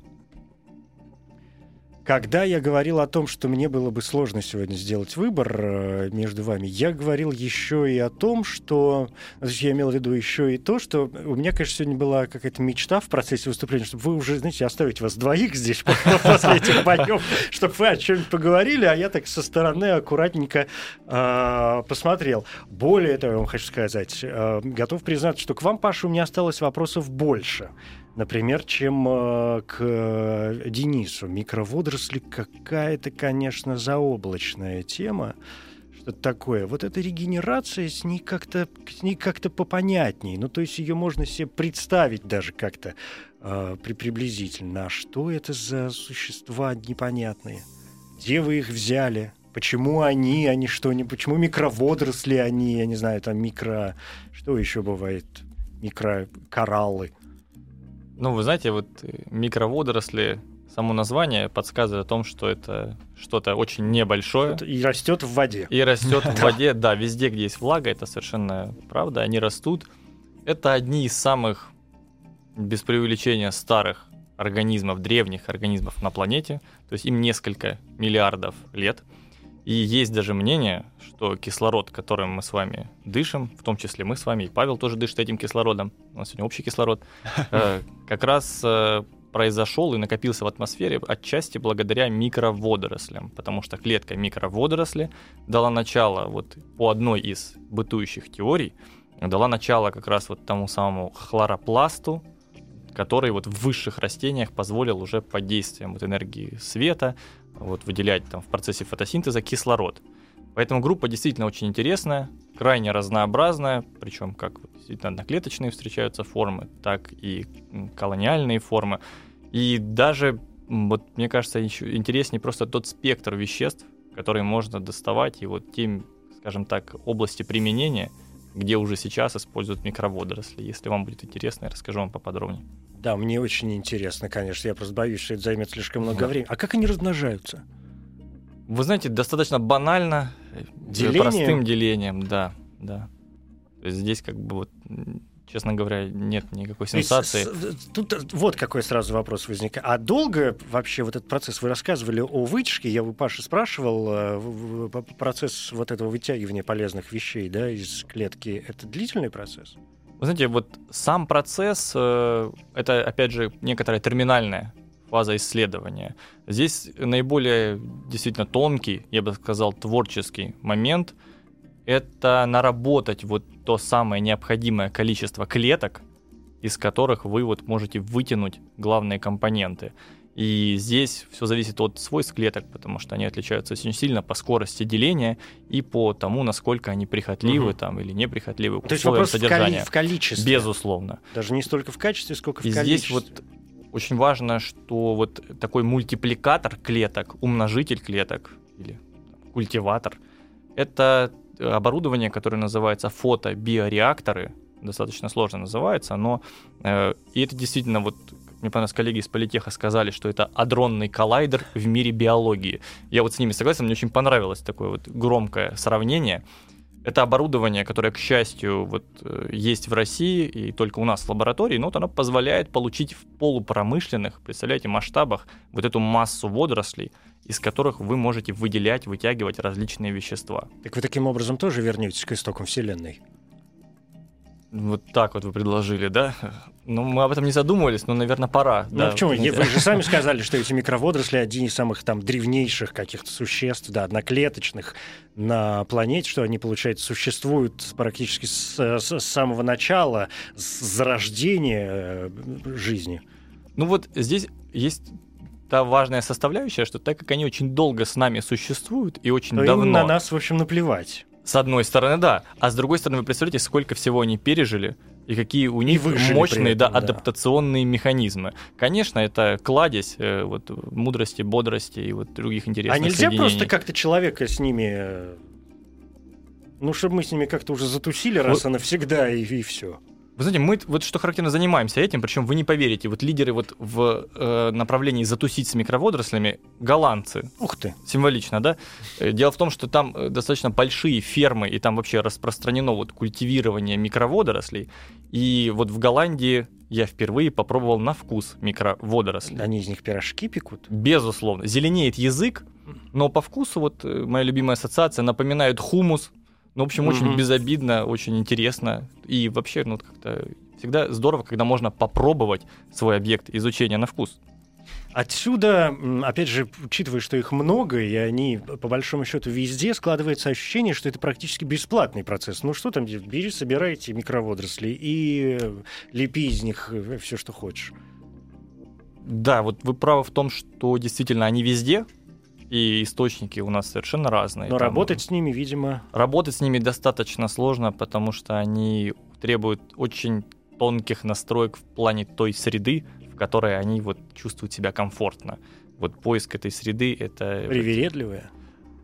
Когда я говорил о том, что мне было бы сложно сегодня сделать выбор э, между вами, я говорил еще и о том, что... Значит, я имел в виду еще и то, что у меня, конечно, сегодня была какая-то мечта в процессе выступления, чтобы вы уже, знаете, оставить вас двоих здесь после этих боев, чтобы вы о чем-нибудь поговорили, а я так со стороны аккуратненько э, посмотрел. Более того, я вам хочу сказать, э, готов признаться, что к вам, Паша, у меня осталось вопросов больше например, чем э, к э, Денису. Микроводоросли какая-то, конечно, заоблачная тема. Что-то такое. Вот эта регенерация с ней как-то с как-то попонятней. Ну, то есть ее можно себе представить даже как-то э, при, приблизительно. А что это за существа непонятные? Где вы их взяли? Почему они, они что, не, почему микроводоросли они, я не знаю, там микро... Что еще бывает? Микрокораллы. Ну, вы знаете, вот э, микроводоросли, само название подсказывает о том, что это что-то очень небольшое. И растет в воде. И растет в воде, да, везде, где есть влага, это совершенно правда, они растут. Это одни из самых, без преувеличения, старых организмов, древних организмов на планете. То есть им несколько миллиардов лет. И есть даже мнение, что кислород, которым мы с вами дышим, в том числе мы с вами, и Павел тоже дышит этим кислородом, у нас сегодня общий кислород, э, как раз э, произошел и накопился в атмосфере отчасти благодаря микроводорослям, потому что клетка микроводоросли дала начало вот по одной из бытующих теорий, дала начало как раз вот тому самому хлоропласту, который вот в высших растениях позволил уже под действием вот энергии света вот выделять там в процессе фотосинтеза кислород. Поэтому группа действительно очень интересная, крайне разнообразная, причем как действительно одноклеточные встречаются формы, так и колониальные формы. И даже, вот мне кажется, еще интереснее просто тот спектр веществ, которые можно доставать, и вот тем, скажем так, области применения, где уже сейчас используют микроводоросли. Если вам будет интересно, я расскажу вам поподробнее. Да, мне очень интересно, конечно. Я просто боюсь, что это займет слишком много да. времени. А как они размножаются? Вы знаете, достаточно банально, э, Делением? простым делением, да, да. То есть здесь как бы вот честно говоря, нет никакой сенсации. Есть, тут э, вот какой сразу вопрос возникает. А долго вообще вот этот процесс? Вы рассказывали о вытяжке, я у Паши спрашивал, э, процесс вот этого вытягивания полезных вещей да, из клетки, это длительный процесс? Вы знаете, вот сам процесс, это, опять же, некоторая терминальная фаза исследования. Здесь наиболее действительно тонкий, я бы сказал, творческий момент — это наработать вот то самое необходимое количество клеток, из которых вы вот можете вытянуть главные компоненты. И здесь все зависит от свойств клеток, потому что они отличаются очень сильно по скорости деления и по тому, насколько они прихотливы угу. там или неприхотливы к То есть вопрос содержания. В, коли- в количестве. Безусловно. Даже не столько в качестве, сколько и в количестве. здесь вот очень важно, что вот такой мультипликатор клеток, умножитель клеток или культиватор, это оборудование, которое называется фотобиореакторы, достаточно сложно называется, но э, и это действительно вот мне понравилось, коллеги из политеха сказали, что это адронный коллайдер в мире биологии. Я вот с ними согласен, мне очень понравилось такое вот громкое сравнение. Это оборудование, которое, к счастью, вот, э, есть в России и только у нас в лаборатории, но вот оно позволяет получить в полупромышленных, представляете, масштабах вот эту массу водорослей, из которых вы можете выделять, вытягивать различные вещества. Так вы таким образом тоже вернетесь к истокам Вселенной? Вот так вот вы предложили, да? Ну, мы об этом не задумывались, но, наверное, пора. Ну, да. почему? Вы же сами сказали, что эти микроводоросли один из самых там древнейших каких-то существ, да, одноклеточных на планете, что они, получается, существуют практически с, с самого начала, с зарождения э, жизни. Ну вот здесь есть та важная составляющая, что так как они очень долго с нами существуют и очень то давно... Им на нас, в общем, наплевать. С одной стороны, да. А с другой стороны, вы представляете, сколько всего они пережили и какие у них мощные этом, да, да, адаптационные механизмы. Конечно, это кладезь э, вот, мудрости, бодрости и вот других интересных А нельзя просто как-то человека с ними... Э, ну, чтобы мы с ними как-то уже затусили раз и навсегда, и, и все. Вы знаете, мы вот что характерно занимаемся этим, причем вы не поверите, вот лидеры вот в э, направлении затусить с микроводорослями голландцы. Ух ты. Символично, да? Э, дело в том, что там э, достаточно большие фермы, и там вообще распространено вот культивирование микроводорослей. И вот в Голландии я впервые попробовал на вкус микроводоросли. Они из них пирожки пекут? Безусловно. Зеленеет язык, но по вкусу вот э, моя любимая ассоциация напоминает хумус, ну, в общем, очень mm-hmm. безобидно, очень интересно. И вообще, ну, как-то всегда здорово, когда можно попробовать свой объект изучения на вкус. Отсюда, опять же, учитывая, что их много, и они, по большому счету, везде, складывается ощущение, что это практически бесплатный процесс. Ну что там, бери, собирайте микроводоросли и лепи из них э, все, что хочешь. Да, вот вы правы в том, что действительно они везде, и источники у нас совершенно разные. Но Там, работать с ними, видимо... Работать с ними достаточно сложно, потому что они требуют очень тонких настроек в плане той среды, в которой они вот чувствуют себя комфортно. Вот поиск этой среды — это... Привередливые?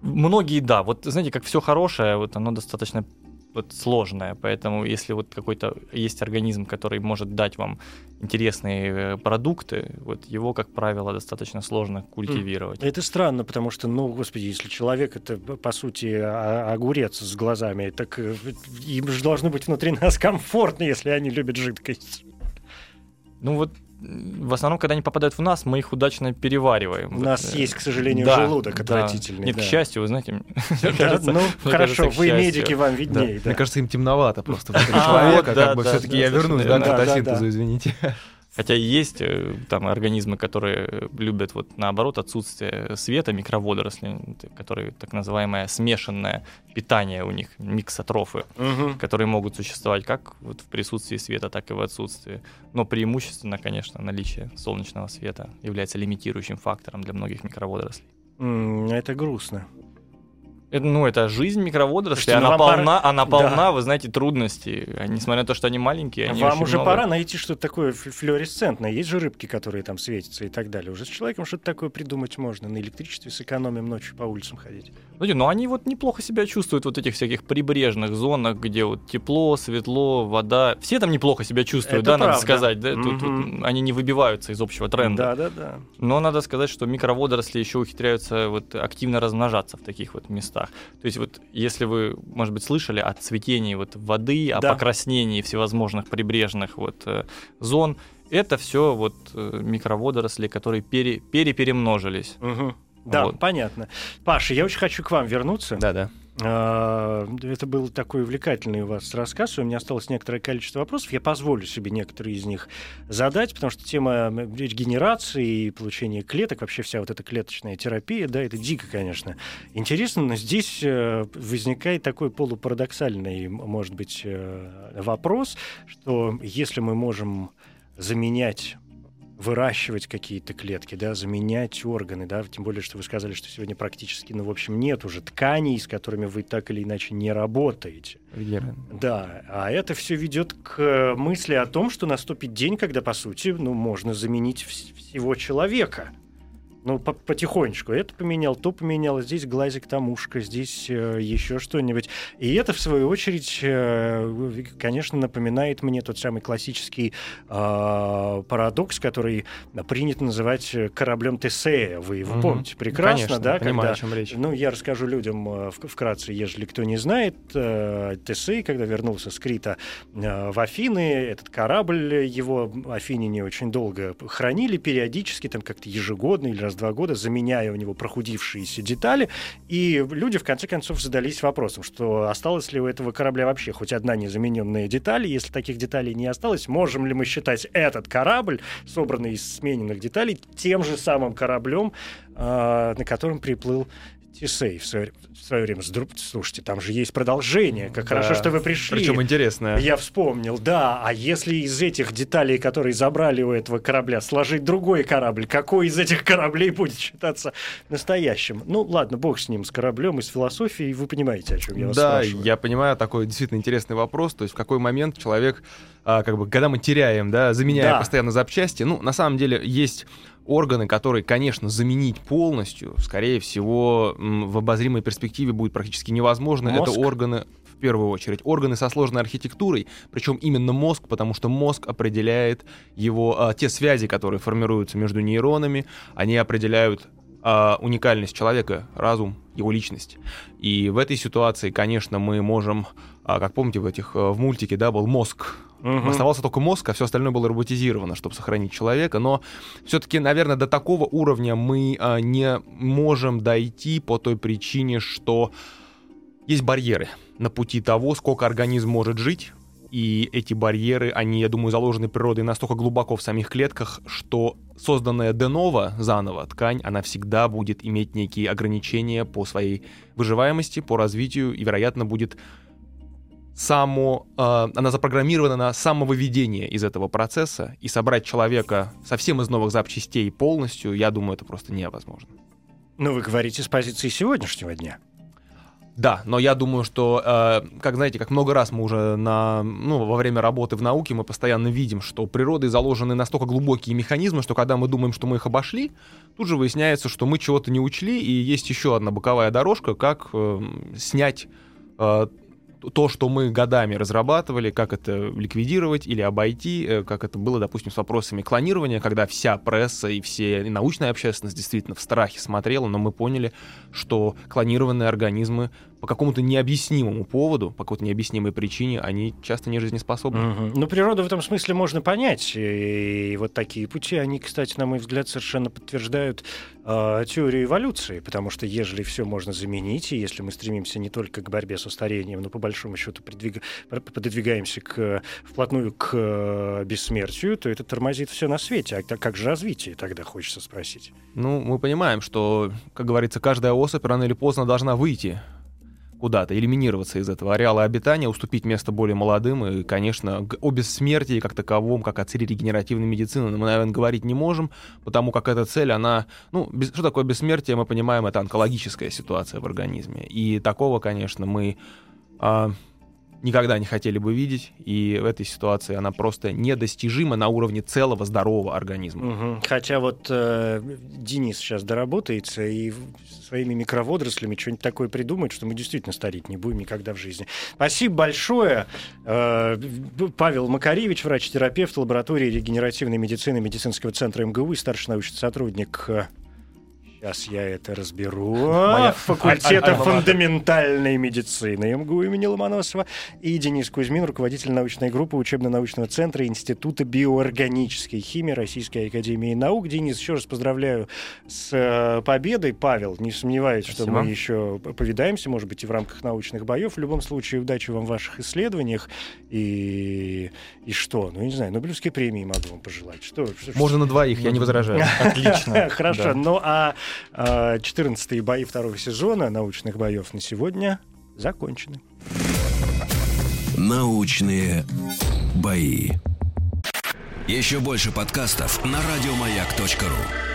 Многие, да. Вот, знаете, как все хорошее, вот оно достаточно вот сложная, поэтому если вот какой-то есть организм, который может дать вам интересные э, продукты, вот его, как правило, достаточно сложно культивировать. Это странно, потому что, ну, господи, если человек это, по сути, огурец с глазами, так э, им же должно быть внутри нас комфортно, если они любят жидкость. Ну вот в основном, когда они попадают в нас, мы их удачно перевариваем. У вот, нас э, есть, к сожалению, да, желудок отвратительный. Да. Нет, да. к счастью, вы знаете, ну, хорошо, вы медики, вам виднее. Мне кажется, им темновато просто внутри человека, как бы все-таки я вернусь да, к фотосинтезу, извините. Хотя есть э, там организмы, которые любят вот наоборот отсутствие света, микроводоросли, которые так называемое смешанное питание у них, миксотрофы, Мгм. которые могут существовать как вот в присутствии света, так и в отсутствии. Но преимущественно, конечно, наличие солнечного света является лимитирующим фактором для многих микроводорослей. Это грустно. Это, ну, это жизнь микроводорослей, ну, она вам пора- полна, она полна, Да. вы знаете, трудностей. А Несмотря на то, что они маленькие, они Вам уже много. пора найти что-то такое ф- флуоресцентное. Есть же рыбки, которые там светятся и так далее. Уже с человеком что-то такое придумать можно. На электричестве сэкономим ночью по улицам ходить. Знаете, но они вот неплохо себя чувствуют вот этих всяких прибрежных зонах, где вот тепло, светло, вода. Все там неплохо себя чувствуют, Это да, надо правда. сказать. Да? Тут, вот они не выбиваются из общего тренда. Да-да-да. Но надо сказать, что микроводоросли еще ухитряются вот активно размножаться в таких вот местах. То есть вот если вы, может быть, слышали о цветении вот воды, о Да. покраснении всевозможных прибрежных вот э, зон, это все вот э, микроводоросли, которые пере, переперемножились. Мгм. Да, Вот. понятно. Паша, я очень хочу к вам вернуться. Да-да. А, Это был такой увлекательный у вас рассказ. У меня осталось некоторое количество вопросов. Я позволю себе некоторые из них задать, потому что тема регенерации и получения клеток, вообще вся вот эта клеточная терапия, да, это дико, конечно, интересно, но здесь э, возникает такой полупарадоксальный, может быть, э, вопрос, что если мы можем заменять выращивать какие-то клетки, да, заменять органы, да, тем более, что вы сказали, что сегодня практически, ну, в общем, нет уже тканей, с которыми вы так или иначе не работаете. Верно. Да, а это все ведет к э, мысли о том, что наступит день, когда, по сути, ну, можно заменить вс- всего человека. Ну, по- потихонечку. Это поменял, то поменял, здесь глазик, там ушко, здесь э, еще что-нибудь. И это, в свою очередь, э, конечно, напоминает мне тот самый классический э, парадокс, который принято называть э, кораблем Тесея. Вы его Мгм. помните прекрасно, Конечно, да? понимаю, когда о чем речь. ну, я расскажу людям э, вкратце, если кто не знает. э, Тесей, когда вернулся с Крита э, в Афины, этот корабль, его афиняне очень долго хранили, периодически, там как-то ежегодно или раз в два года, заменяя у него прохудившиеся детали. И люди, в конце концов, задались вопросом, что осталось ли у этого корабля вообще хоть одна незамененная деталь. Если таких деталей не осталось, можем ли мы считать этот корабль, собранный из смененных деталей, тем же самым кораблем, э, на котором приплыл Тесей в свое, в свое время. Слушайте, там же есть продолжение. Как Да. хорошо, что вы пришли. Причем интересно. Я вспомнил, да. А если из этих деталей, которые забрали у этого корабля, сложить другой корабль, какой из этих кораблей будет считаться настоящим? Ну, ладно, бог с ним, с кораблем и с философией. Вы понимаете, о чем я вас да, спрашиваю. я понимаю, такой действительно интересный вопрос. То есть в какой момент человек, а, как бы, когда мы теряем, да, заменяя Да. постоянно запчасти, ну, на самом деле есть органы, которые, конечно, заменить полностью, скорее всего, в обозримой перспективе будет практически невозможно. Мозг? Это органы в первую очередь. Органы со сложной архитектурой, причем именно мозг, потому что мозг определяет его, а, те связи, которые формируются между нейронами, они определяют а, уникальность человека, разум, его личность. И в этой ситуации, конечно, мы можем, а, как помните, в этих а, в мультике, да, был мозг. Мгм. Оставался только мозг, а все остальное было роботизировано, чтобы сохранить человека. Но все-таки, наверное, до такого уровня мы а, не можем дойти по той причине, что есть барьеры на пути того, сколько организм может жить. И эти барьеры, они, я думаю, заложены природой настолько глубоко в самих клетках, что созданная деново, заново, ткань, она всегда будет иметь некие ограничения по своей выживаемости, по развитию, и, вероятно, будет само, э, она запрограммирована на самовыведение из этого процесса, и собрать человека совсем из новых запчастей полностью, я думаю, это просто невозможно. Ну, вы говорите с позиции сегодняшнего дня. Да, но я думаю, что, э, как знаете, как много раз мы уже на, ну, во время работы в науке мы постоянно видим, что природой заложены настолько глубокие механизмы, что когда мы думаем, что мы их обошли, тут же выясняется, что мы чего-то не учли, и есть еще одна боковая дорожка, как э, снять э, то, что мы годами разрабатывали, как это ликвидировать или обойти, э, как это было, допустим, с вопросами клонирования, когда вся пресса и все и научная общественность действительно в страхе смотрела, но мы поняли, что клонированные организмы по какому-то необъяснимому поводу, по какой-то необъяснимой причине, они часто не жизнеспособны. Мгм. Ну, природу в этом смысле можно понять. И вот такие пути, они, кстати, на мой взгляд, совершенно подтверждают э, теорию эволюции. Потому что ежели все можно заменить, и если мы стремимся не только к борьбе со старением, но по большому большому счету придвиг... пододвигаемся к, вплотную к э, бессмертию, то это тормозит все на свете. А как же развитие тогда, хочется спросить? Ну, мы понимаем, что, как говорится, каждая особь рано или поздно должна выйти куда-то, элиминироваться из этого ареала обитания, уступить место более молодым. И, конечно, о бессмертии как таковом, как о цели регенеративной медицины мы, наверное, говорить не можем, потому как эта цель, она... Ну, без, что такое бессмертие, мы понимаем, это онкологическая ситуация в организме. И такого, конечно, мы... А, никогда не хотели бы видеть, и в этой ситуации она просто недостижима на уровне целого здорового организма. Угу. Хотя вот э, Денис сейчас доработается и своими микроводорослями что-нибудь такое придумает, что мы действительно стареть не будем никогда в жизни. Спасибо большое. Э, Павел Макаревич, врач-терапевт лаборатории регенеративной медицины медицинского центра МГУ и старший научный сотрудник э, Сейчас я это разберу. Моя... Факультета аль- аль- фундаментальной медицины МГУ имени Ломоносова. И Денис Кузьмин, руководитель научной группы учебно-научного центра Института биоорганической химии Российской Академии Наук. Денис, еще раз поздравляю с э, победой. Павел, не сомневаюсь, Спасибо. что мы еще повидаемся, может быть, и в рамках научных боев. В любом случае, удачи вам в ваших исследованиях. И, и что? Ну, не знаю, Нобелевской премии могу вам пожелать. Что, Можно на двоих, я не возражаю. Отлично. Хорошо. Ну, а 14 бои второго сезона научных боев на сегодня закончены. Научные бои. Еще больше подкастов на радиомаяк.ру.